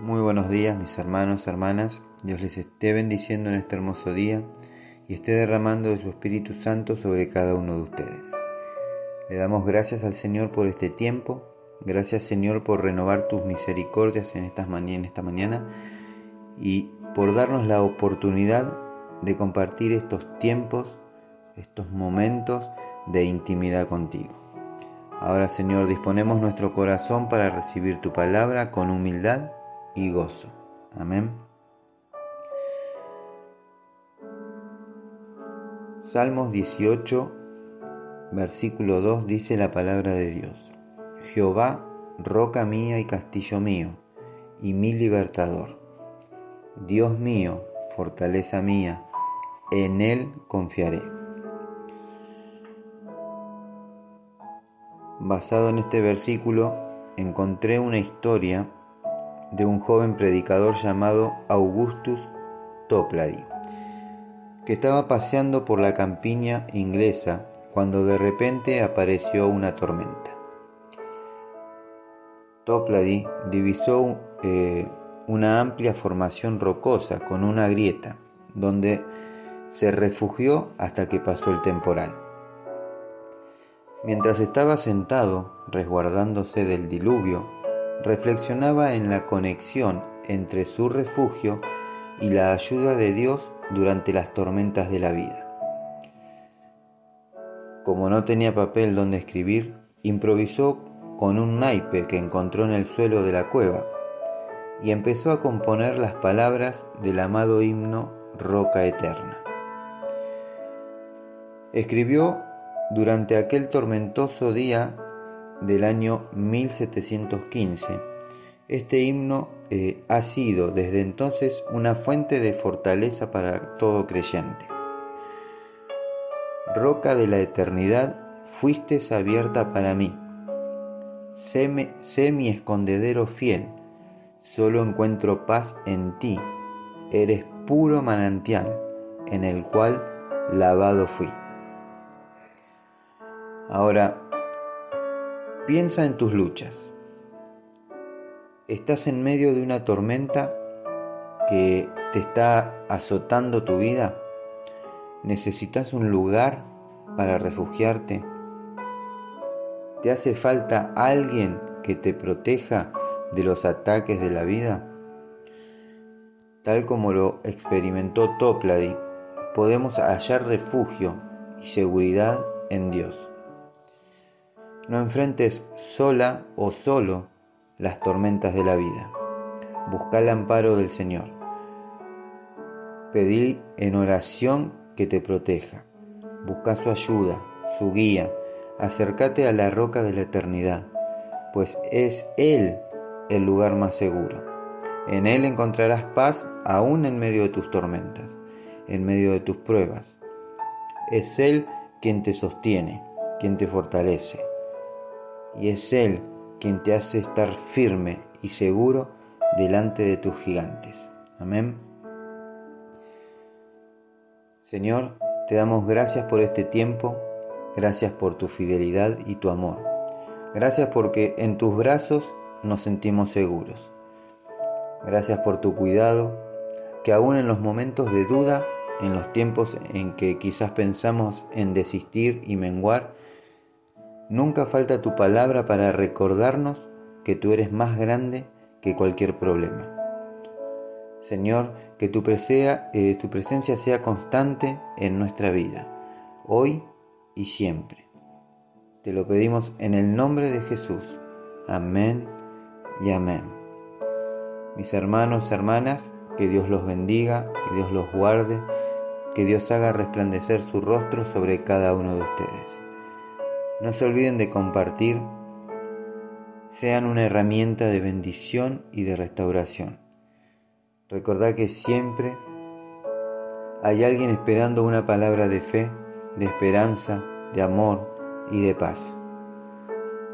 Muy buenos días mis hermanos, hermanas. Dios les esté bendiciendo en este hermoso día y esté derramando de su Espíritu Santo sobre cada uno de ustedes. Le damos gracias al Señor por este tiempo. Gracias Señor por renovar tus misericordias en, en esta mañana y por darnos la oportunidad de compartir estos tiempos, estos momentos de intimidad contigo. Ahora Señor, disponemos nuestro corazón para recibir tu palabra con humildad y gozo. Amén. Salmos 18, versículo 2 dice la palabra de Dios. Jehová, roca mía y castillo mío, y mi libertador. Dios mío, fortaleza mía, en Él confiaré. Basado en este versículo, encontré una historia de un joven predicador llamado Augustus Toplady, que estaba paseando por la campiña inglesa cuando de repente apareció una tormenta. Toplady divisó eh, una amplia formación rocosa con una grieta, donde se refugió hasta que pasó el temporal. Mientras estaba sentado, resguardándose del diluvio, reflexionaba en la conexión entre su refugio y la ayuda de Dios durante las tormentas de la vida. Como no tenía papel donde escribir, improvisó con un naipe que encontró en el suelo de la cueva y empezó a componer las palabras del amado himno Roca Eterna. Escribió durante aquel tormentoso día del año 1715. Este himno eh, ha sido desde entonces una fuente de fortaleza para todo creyente. Roca de la eternidad, fuiste abierta para mí. Sé, sé mi escondedero fiel, solo encuentro paz en ti. Eres puro manantial en el cual lavado fui. Ahora, Piensa en tus luchas. Estás en medio de una tormenta que te está azotando tu vida. Necesitas un lugar para refugiarte. ¿Te hace falta alguien que te proteja de los ataques de la vida? Tal como lo experimentó Toplady, podemos hallar refugio y seguridad en Dios. No enfrentes sola o solo las tormentas de la vida. Busca el amparo del Señor. Pedí en oración que te proteja. Busca su ayuda, su guía. Acércate a la roca de la eternidad, pues es Él el lugar más seguro. En Él encontrarás paz aún en medio de tus tormentas, en medio de tus pruebas. Es Él quien te sostiene, quien te fortalece y es Él quien te hace estar firme y seguro delante de tus gigantes. Amén. Señor, te damos gracias por este tiempo, gracias por tu fidelidad y tu amor. Gracias porque en tus brazos nos sentimos seguros. Gracias por tu cuidado, que aún en los momentos de duda, en los tiempos en que quizás pensamos en desistir y menguar, Nunca falta tu palabra para recordarnos que tú eres más grande que cualquier problema. Señor, que tu, eh, tu presencia sea constante en nuestra vida, hoy y siempre. Te lo pedimos en el nombre de Jesús. Amén y amén. Mis hermanos, hermanas, que Dios los bendiga, que Dios los guarde, que Dios haga resplandecer su rostro sobre cada uno de ustedes. No se olviden de compartir, sean una herramienta de bendición y de restauración. Recordad que siempre hay alguien esperando una palabra de fe, de esperanza, de amor y de paz.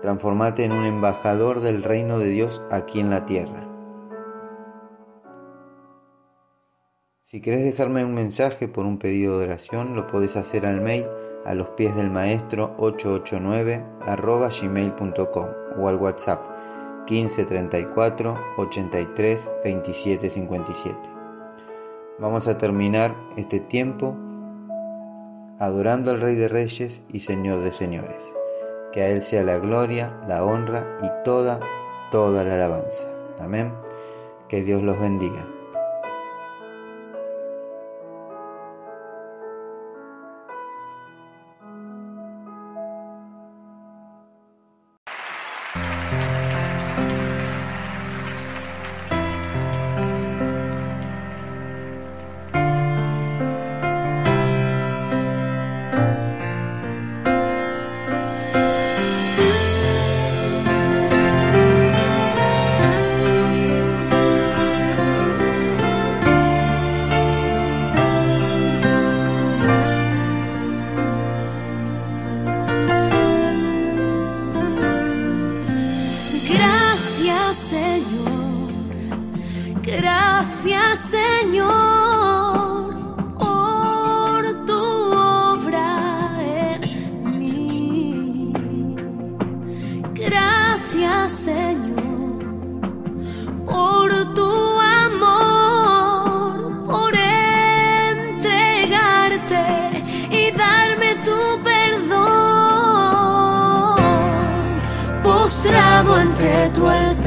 Transformate en un embajador del reino de Dios aquí en la tierra. Si querés dejarme un mensaje por un pedido de oración, lo podés hacer al mail a los pies del maestro 889 arroba gmail.com o al WhatsApp 15 34 83 27 57. Vamos a terminar este tiempo adorando al Rey de Reyes y Señor de Señores. Que a Él sea la gloria, la honra y toda, toda la alabanza. Amén. Que Dios los bendiga. Tu altar.